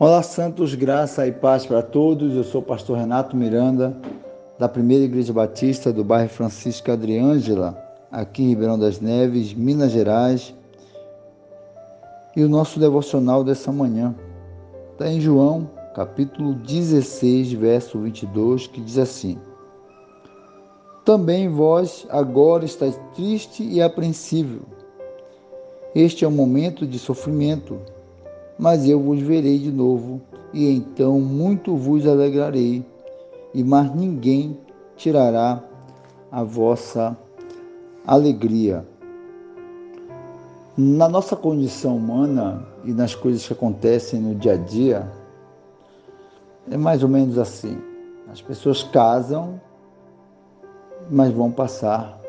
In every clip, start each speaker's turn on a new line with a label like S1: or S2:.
S1: Olá, Santos, graça e paz para todos. Eu sou o pastor Renato Miranda, da Primeira Igreja Batista do bairro Francisco Adriângela, aqui em Ribeirão das Neves, Minas Gerais. E o nosso devocional dessa manhã está em João, capítulo 16, verso 22, que diz assim: Também vós agora estáis triste e apreensível. Este é um momento de sofrimento mas eu vos verei de novo, e então muito vos alegrarei, e mais ninguém tirará a vossa alegria. Na nossa condição humana e nas coisas que acontecem no dia a dia, é mais ou menos assim. As pessoas casam, mas vão passar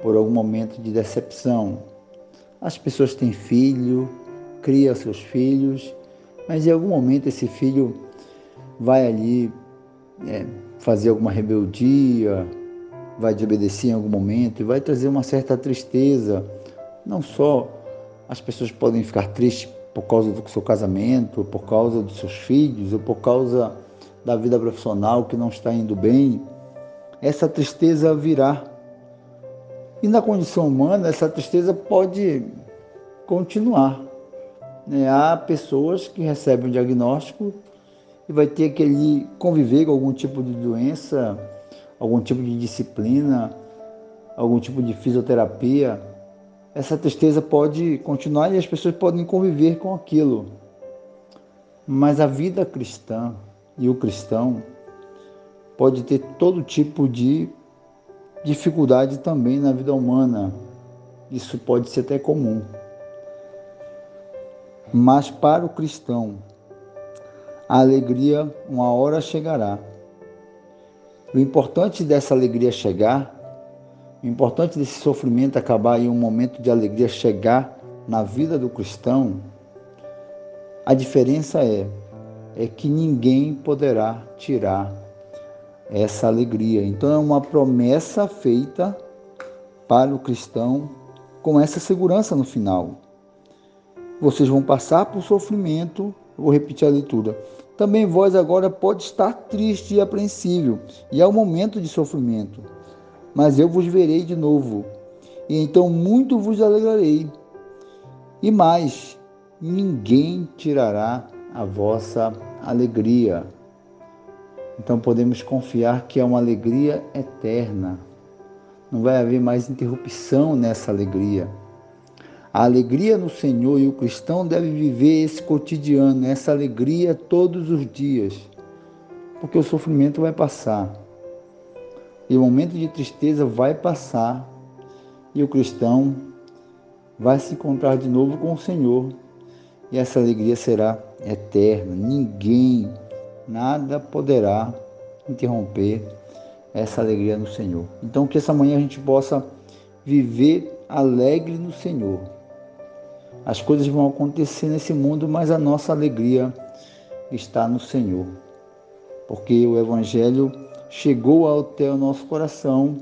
S1: por algum momento de decepção. As pessoas têm filho, cria seus filhos, mas em algum momento esse filho vai ali é, fazer alguma rebeldia, vai desobedecer em algum momento e vai trazer uma certa tristeza. Não só as pessoas podem ficar tristes por causa do seu casamento, por causa dos seus filhos, ou por causa da vida profissional que não está indo bem. Essa tristeza virá. E na condição humana, essa tristeza pode continuar. Né? Há pessoas que recebem um diagnóstico e vai ter que ele conviver com algum tipo de doença, algum tipo de disciplina, algum tipo de fisioterapia. Essa tristeza pode continuar e as pessoas podem conviver com aquilo. Mas a vida cristã e o cristão pode ter todo tipo de dificuldade também na vida humana. Isso pode ser até comum. Mas para o cristão, a alegria uma hora chegará. O importante dessa alegria chegar, o importante desse sofrimento acabar e um momento de alegria chegar na vida do cristão, a diferença é é que ninguém poderá tirar essa alegria. Então é uma promessa feita para o cristão com essa segurança no final vocês vão passar por sofrimento. Vou repetir a leitura. Também vós agora pode estar triste e apreensível, e é o momento de sofrimento. Mas eu vos verei de novo, e então muito vos alegrarei. E mais, ninguém tirará a vossa alegria. Então podemos confiar que é uma alegria eterna. Não vai haver mais interrupção nessa alegria. A alegria no Senhor e o cristão deve viver esse cotidiano, essa alegria todos os dias, porque o sofrimento vai passar. E o momento de tristeza vai passar e o cristão vai se encontrar de novo com o Senhor e essa alegria será eterna. Ninguém, nada poderá interromper essa alegria no Senhor. Então que essa manhã a gente possa viver alegre no Senhor as coisas vão acontecer nesse mundo, mas a nossa alegria está no Senhor. Porque o Evangelho chegou até o nosso coração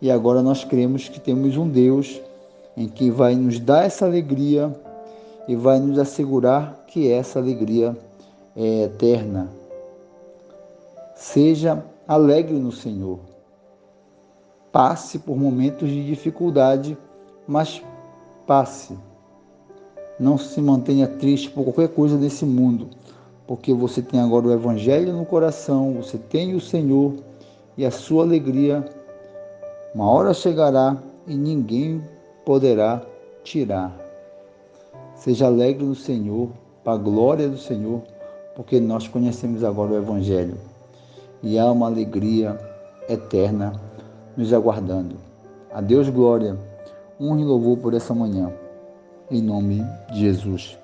S1: e agora nós cremos que temos um Deus em que vai nos dar essa alegria e vai nos assegurar que essa alegria é eterna. Seja alegre no Senhor. Passe por momentos de dificuldade, mas passe não se mantenha triste por qualquer coisa nesse mundo, porque você tem agora o Evangelho no coração, você tem o Senhor e a sua alegria. Uma hora chegará e ninguém poderá tirar. Seja alegre no Senhor, para a glória do Senhor, porque nós conhecemos agora o Evangelho e há uma alegria eterna nos aguardando. A Deus glória, honra e louvor por essa manhã em nome de Jesus.